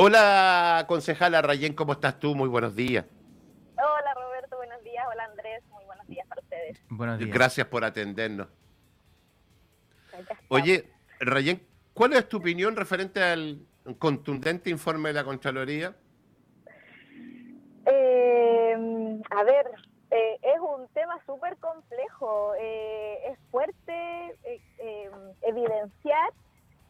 Hola, concejala Rayén, ¿cómo estás tú? Muy buenos días. Hola, Roberto, buenos días. Hola, Andrés, muy buenos días para ustedes. Buenos días. Gracias por atendernos. Oye, Rayén, ¿cuál es tu opinión referente al contundente informe de la Contraloría? Eh, a ver, eh, es un tema súper complejo. Eh, es fuerte evidenciar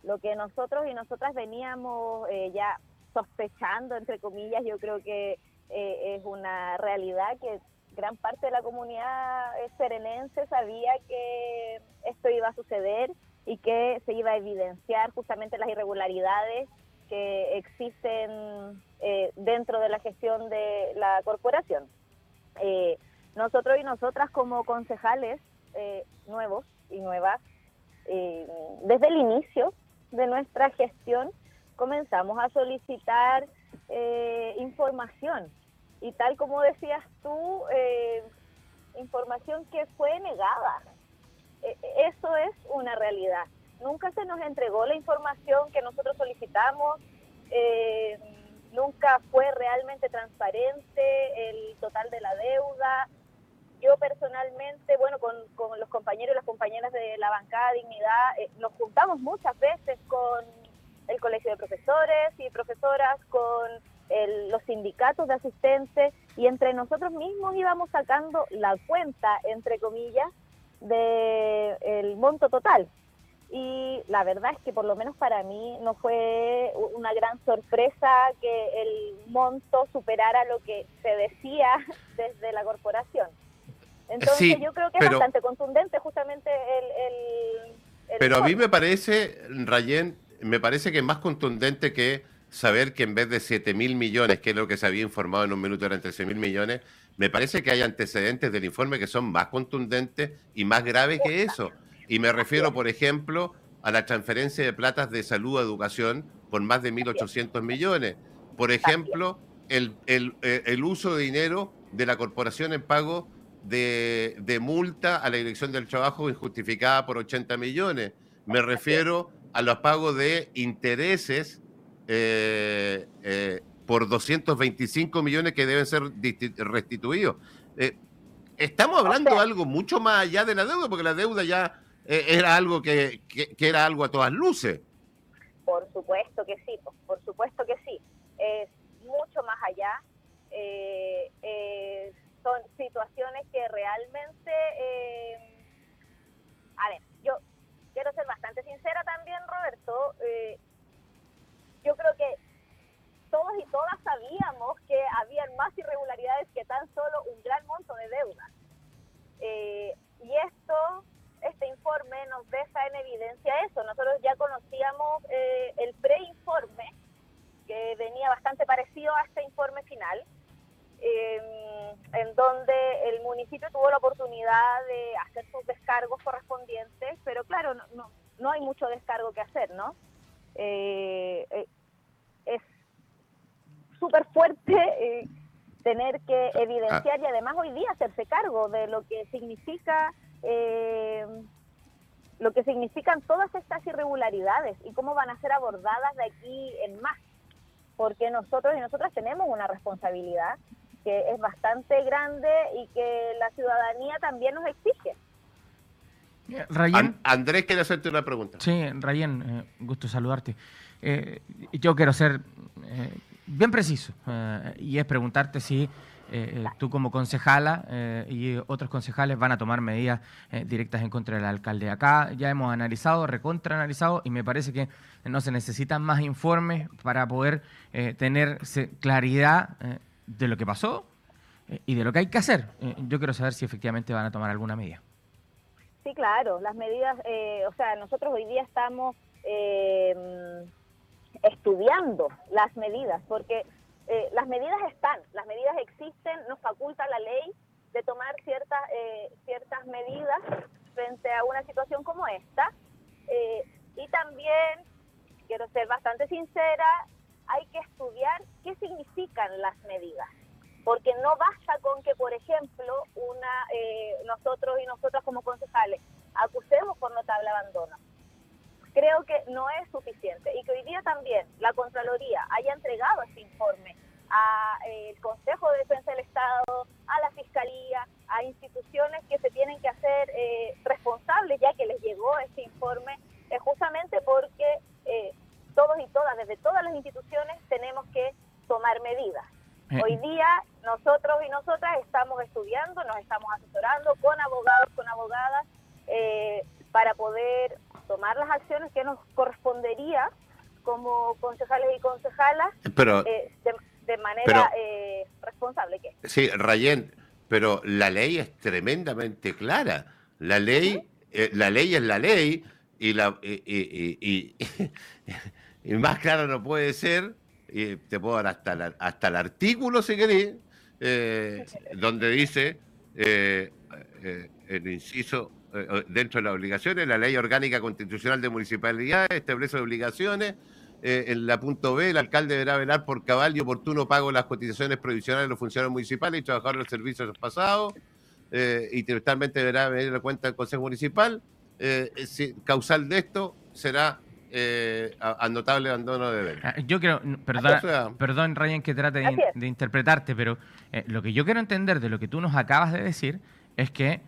lo que nosotros y nosotras veníamos ya sospechando, entre comillas, yo creo que es una realidad que gran parte de la comunidad serenense sabía que esto iba a suceder y que se iba a evidenciar justamente las irregularidades que existen eh, dentro de la gestión de la corporación. Eh, nosotros y nosotras como concejales eh, nuevos y nuevas, desde el inicio de nuestra gestión comenzamos a solicitar información y tal como decías tú, información que fue negada. eso es una realidad nunca se nos entregó la información que nosotros solicitamos, eh, nunca fue realmente transparente el total de la deuda. Yo personalmente, bueno, con, los compañeros y las compañeras de la bancada Dignidad, eh, nos juntamos muchas veces con el Colegio de Profesores y Profesoras, con los sindicatos de asistentes y entre nosotros mismos íbamos sacando la cuenta, entre comillas, del el monto total y la verdad es que por lo menos para mí no fue una gran sorpresa que el monto superara lo que se decía desde la corporación. Entonces yo creo que es bastante contundente justamente el... pero a mí me parece, Rayén, me parece que es más contundente que saber que en vez de 7 mil millones, que es lo que se había informado en un minuto eran 13 mil millones, me parece que hay antecedentes del informe que son más contundentes y más graves que eso. Y me refiero, por ejemplo, a la transferencia de platas de salud a educación por más de 1.800 millones. Por ejemplo, el, el, uso de dinero de la corporación en pago de, de, multa a la Dirección del Trabajo injustificada por 80 millones. Me refiero a los pagos de intereses eh, eh, por 225 millones que deben ser restituidos. Eh, estamos hablando de algo mucho más allá de la deuda, porque la deuda ya eh, era algo que, era algo a todas luces. Por supuesto que sí, por supuesto que sí. Es mucho más allá. Eh, eh, son situaciones que realmente, a ver, quiero ser bastante sincera también, Roberto. yo creo que todos y todas sabíamos que habían más irregularidades que tan solo un gran monto de deuda. y esto este informe nos deja en evidencia eso. Nosotros ya conocíamos eh, el preinforme, que venía bastante parecido a este informe final, em, en donde el municipio tuvo la oportunidad de hacer sus descargos correspondientes, pero claro, no, no, hay mucho descargo que hacer, ¿no? Eh, eh, es súper fuerte tener que evidenciar y además hoy día hacerse cargo de lo que significa eh, lo que significan todas estas irregularidades y cómo van a ser abordadas de aquí en más, porque nosotros y nosotras tenemos una responsabilidad que es bastante grande y que la ciudadanía también nos exige. Andrés quiere hacerte una pregunta. Sí, Rayén, eh, gusto saludarte. Eh, yo quiero ser eh, bien preciso y es preguntarte si eh, eh, tú como concejala eh, y otros concejales van a tomar medidas directas en contra del alcalde. Acá ya hemos analizado, recontraanalizado y me parece que no se necesitan más informes para poder tener claridad de lo que pasó y de lo que hay que hacer. yo quiero saber si efectivamente van a tomar alguna medida. Sí, claro, las medidas, o sea, nosotros hoy día estamos estudiando las medidas porque eh, las medidas están, las medidas existen, nos faculta la ley de tomar ciertas, eh, ciertas medidas frente a una situación como esta. Eh, y también, quiero ser bastante sincera, hay que estudiar qué significan las medidas. Porque no basta con que, por ejemplo, una nosotros y nosotras como concejales acusemos por notable abandono creo que no es suficiente y que hoy día también la Contraloría haya entregado este informe al eh, Consejo de Defensa del Estado, a la Fiscalía, a instituciones que se tienen que hacer eh, responsables ya que les llegó este informe, es justamente porque eh, todos y todas, desde todas las instituciones, tenemos que tomar medidas. Hoy día nosotros y nosotras estamos estudiando, nos estamos asesorando con abogados, con abogadas, para poder tomar las acciones que nos correspondería como concejales y concejalas Pero, de manera eh, responsable. ¿qué? Sí, Rayén, pero la ley es tremendamente clara. La ley, eh, la ley es la ley y, la, y, más clara no puede ser. Y te puedo dar hasta, hasta el artículo, si querés, eh, donde dice el inciso dentro de las obligaciones, la ley orgánica constitucional de municipalidades establece obligaciones eh, en la punto B, el alcalde deberá velar por cabal y oportuno pago de las cotizaciones provisionales de los funcionarios municipales y trabajadores de los servicios pasados, eh, y trimestralmente deberá venir la cuenta del Consejo Municipal. Eh, causal de esto será eh, notable abandono de deber. Ah, yo quiero, perdón, perdón Ryan que trate de, interpretarte, pero eh, lo que yo quiero entender de lo que tú nos acabas de decir es que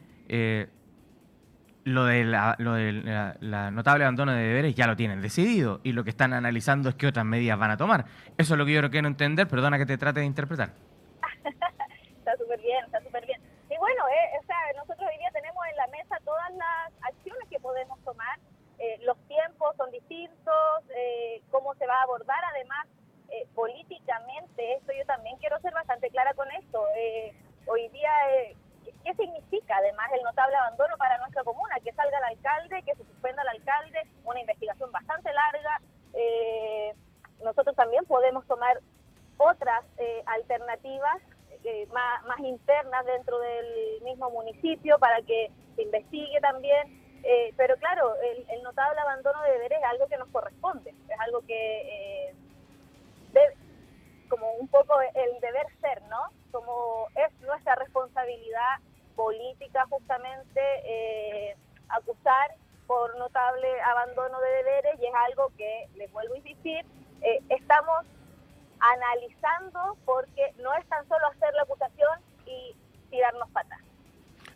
lo de, la, lo de la, notable abandono de deberes ya lo tienen decidido y lo que están analizando es qué otras medidas van a tomar. Eso es lo que yo quiero entender, perdona que te trate de interpretar. está súper bien, está súper bien. Y bueno, eh, o sea, nosotros hoy día tenemos en la mesa todas las acciones que podemos tomar. Eh, los tiempos son distintos, eh, cómo se va a abordar además políticamente. Esto yo también quiero ser bastante clara con esto. hoy día ¿Qué significa además el notable abandono para nuestra comuna? Que salga el alcalde, que se suspenda el alcalde, una investigación bastante larga. Eh, nosotros también podemos tomar otras eh, alternativas eh, más, más, internas dentro del mismo municipio para que se investigue también. Pero claro, el, notable abandono de deberes es algo que nos corresponde, es algo que debe, como un poco el deber ser, ¿no? Como es nuestra responsabilidad política justamente eh, acusar por notable abandono de deberes y es algo que, les vuelvo a insistir, eh, estamos analizando porque no es tan solo hacer la acusación y tirarnos patas.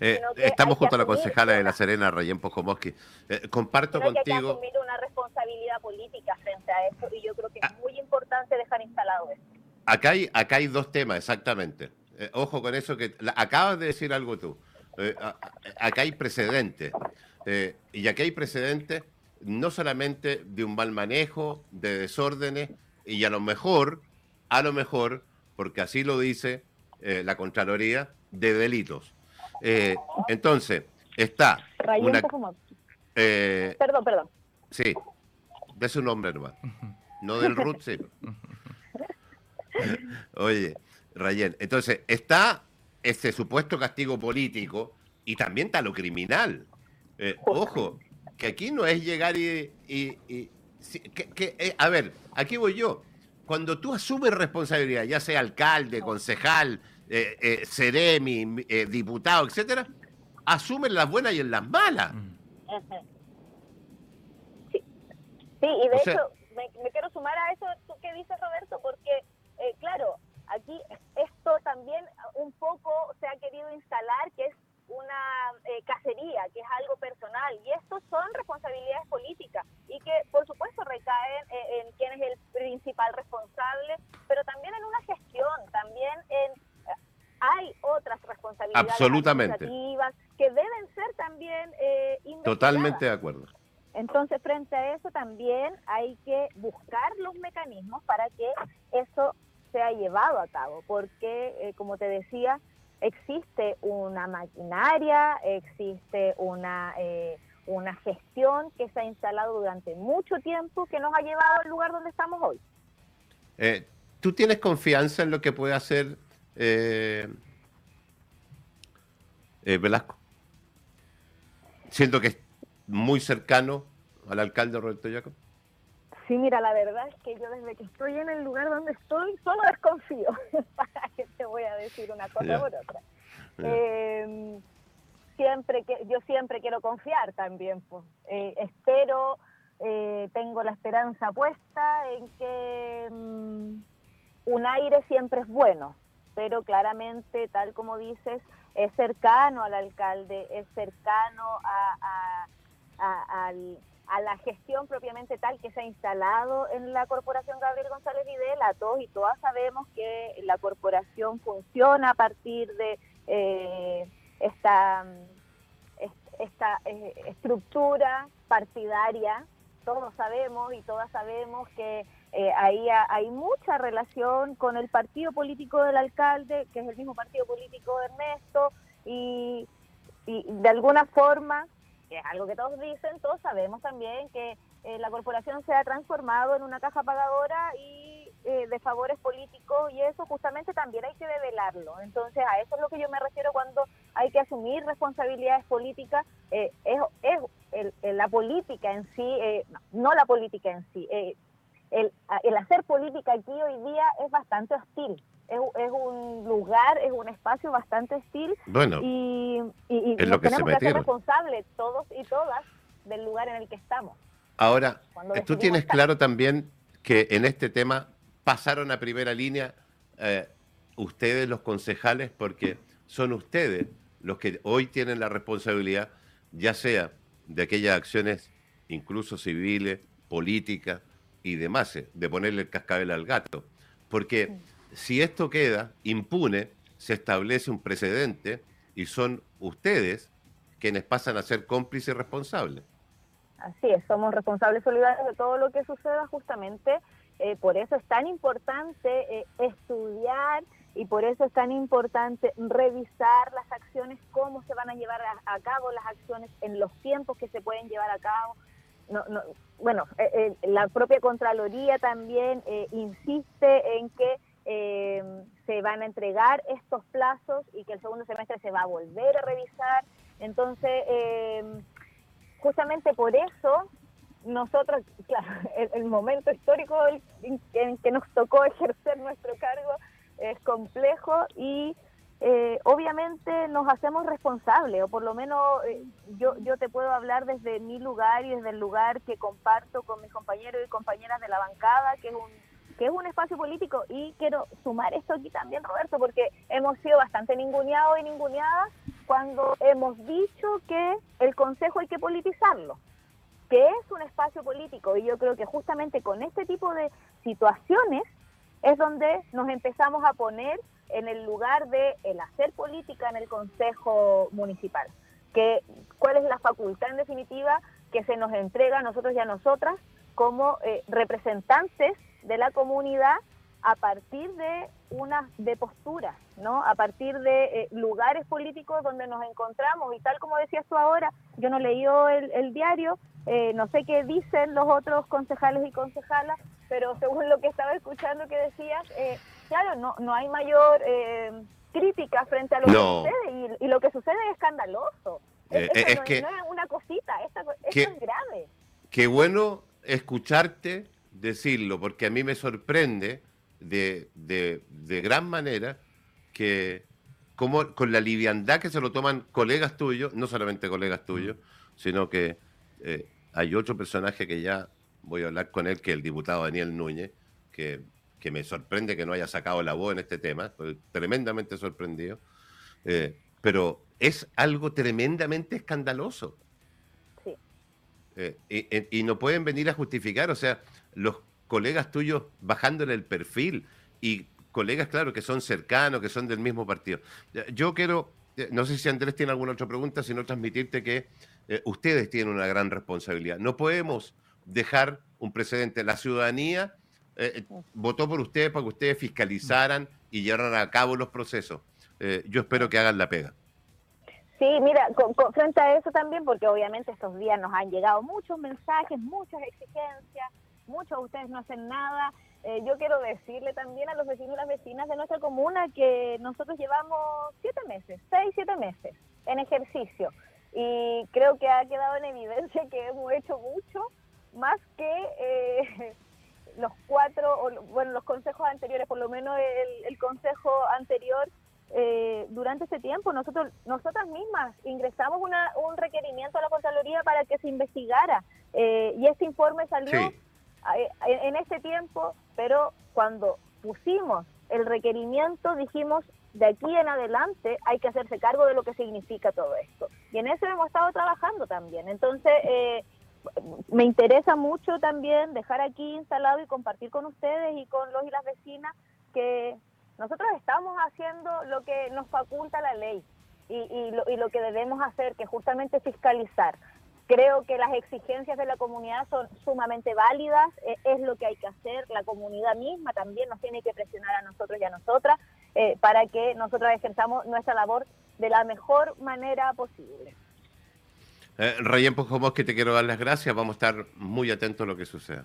Eh, estamos junto a la concejala de La Serena, Rayen Pojomoski. Eh, comparto contigo. Que hay que asumir una responsabilidad política frente a eso y yo creo que es ah. muy importante dejar instalado eso. Acá hay, acá hay dos temas, exactamente. Eh, ojo con eso que acabas de decir algo tú. Acá hay precedentes. Y aquí hay precedentes no solamente de un mal manejo, de desórdenes, y a lo mejor, a lo mejor, porque así lo dice la Contraloría, de delitos. Entonces, está... Una, perdón, perdón. Sí, de su nombre nomás. No del root, sí. Oye, Rayen, entonces está ese supuesto castigo político y también está lo criminal. Eh, ojo, que aquí no es llegar y... que, eh, a ver, aquí voy yo. Cuando tú asumes responsabilidad, ya sea alcalde, concejal, eh, eh seremi, diputado, etcétera, asumes las buenas y en las malas. Sí, sí y de hecho, me, me, quiero sumar a eso que dice Roberto, porque, claro, Aquí esto también un poco se ha querido instalar que es una eh, cacería, que Absolutamente. que deben ser también eh, Totalmente de acuerdo. Entonces, frente a eso también hay que buscar los mecanismos para que eso se ha llevado a cabo, porque, eh, como te decía, existe una maquinaria, existe una, eh, una gestión que se ha instalado durante mucho tiempo que nos ha llevado al lugar donde estamos hoy. Eh, ¿Tú tienes confianza en lo que puede hacer Velasco? Siento que es muy cercano al alcalde Roberto Jacob. Sí, mira, la verdad es que yo desde que estoy en el lugar donde estoy, solo desconfío, para que te voy a decir una cosa por otra. Em, siempre que yo siempre quiero confiar también, pues. Eh, espero eh, tengo la esperanza puesta en que mm, un aire siempre es bueno, pero claramente, tal como dices, es cercano al alcalde, es cercano a, a, la gestión propiamente tal que se ha instalado en la corporación Gabriel González Videla. Todos y todas sabemos que la corporación funciona a partir de eh, esta, esta eh, estructura partidaria. Todos sabemos y todas sabemos que eh, ahí hay mucha relación con el partido político del alcalde, que es el mismo partido político de Ernesto, y, y de alguna forma, que es algo que todos dicen, todos sabemos también que eh, la corporación se ha transformado en una caja pagadora y eh, de favores políticos y eso justamente también hay que develarlo. Entonces a eso es lo que yo me refiero cuando hay que asumir responsabilidades políticas. es, es el, la política en sí, no la política en sí, el, el, hacer política aquí hoy día es bastante hostil. Es, es, un lugar, es un espacio bastante hostil. Bueno, y, y, tenemos que, ser responsables todos y todas del lugar en el que estamos. Ahora, tú tienes claro también que en este tema pasaron a primera línea eh, ustedes, los concejales, porque son ustedes los que hoy tienen la responsabilidad, ya sea de aquellas acciones, incluso civiles, políticas, y demás, eh, de ponerle el cascabel al gato. Porque si esto queda impune, se establece un precedente y son ustedes quienes pasan a ser cómplices responsables. Así es, somos responsables solidarios de todo lo que suceda justamente. Eh, por eso es tan importante eh, estudiar y por eso es tan importante revisar las acciones, cómo se van a llevar a, cabo las acciones en los tiempos que se pueden llevar a cabo, no, no, bueno, eh, eh, la propia Contraloría también eh, insiste en que se van a entregar estos plazos y que el segundo semestre se va a volver a revisar. Entonces, justamente por eso, nosotros, claro, el, momento histórico en que nos tocó ejercer nuestro cargo es complejo y eh, obviamente nos hacemos responsables, o por lo menos eh, yo, yo te puedo hablar desde mi lugar y desde el lugar que comparto con mis compañeros y compañeras de la bancada, que es un que es un espacio político y quiero sumar esto aquí también Roberto porque hemos sido bastante ninguneados y ninguneadas cuando hemos dicho que el consejo hay que politizarlo que es un espacio político y yo creo que justamente con este tipo de situaciones es donde nos empezamos a poner en el lugar de el hacer política en el Consejo Municipal. Que, ¿Cuál es la facultad en definitiva que se nos entrega a nosotros y a nosotras como eh, representantes de la comunidad a partir de unas de posturas, ¿no? A partir de eh, lugares políticos donde nos encontramos y tal como decías tú ahora, yo no leí el, el diario, eh, no sé qué dicen los otros concejales y concejalas, pero según lo que estaba escuchando que decías, eh, claro, no, no hay mayor eh, crítica frente a lo que sucede y, lo que sucede es escandaloso. Eh, es, que, no es una cosita, esto es grave. Qué bueno escucharte decirlo, porque a mí me sorprende de, de, de gran manera que como con la liviandad que se lo toman colegas tuyos, no solamente colegas tuyos, sino que hay otro personaje que ya voy a hablar con él, que es el diputado Daniel Núñez, que, que me sorprende que no haya sacado la voz en este tema, estoy tremendamente sorprendido, eh, pero es algo tremendamente escandaloso. Sí. Eh, y, no pueden venir a justificar, o sea, los colegas tuyos bajándole el perfil y colegas, claro, que son cercanos, que son del mismo partido. Yo quiero, eh, no sé si Andrés tiene alguna otra pregunta, sino transmitirte que ustedes tienen una gran responsabilidad. No podemos dejar un precedente. La ciudadanía eh, eh, votó por ustedes para que ustedes fiscalizaran y llevaran a cabo los procesos. Eh, yo espero que hagan la pega. Sí, mira, frente a eso también, porque obviamente estos días nos han llegado muchos mensajes, muchas exigencias, muchos de ustedes no hacen nada. yo quiero decirle también a los vecinos y las vecinas de nuestra comuna que nosotros llevamos siete meses, seis, siete meses en ejercicio. Y creo que ha quedado en evidencia que hemos hecho mucho, más que eh, los cuatro, o, bueno, los consejos anteriores, por lo menos el, consejo anterior, eh, durante ese tiempo nosotros nosotras mismas ingresamos una, un requerimiento a la Contraloría para que se investigara Eh, y este informe salió en este tiempo, pero cuando pusimos el requerimiento dijimos de aquí en adelante hay que hacerse cargo de lo que significa todo esto. Y en eso hemos estado trabajando también. Entonces, eh, me interesa mucho también dejar aquí instalado y compartir con ustedes y con los y las vecinas que nosotros estamos haciendo lo que nos faculta la ley y, y, lo, y lo que debemos hacer, que justamente fiscalizar. Creo que las exigencias de la comunidad son sumamente válidas, e, es lo que hay que hacer, la comunidad misma también nos tiene que presionar a nosotros y a nosotras eh, para que nosotros ejerzamos nuestra labor de la mejor manera posible. Eh, Rayén que te quiero dar las gracias, vamos a estar muy atentos a lo que suceda.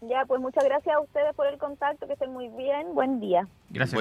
Ya, pues muchas gracias a ustedes por el contacto, que estén muy bien, buen día. Gracias.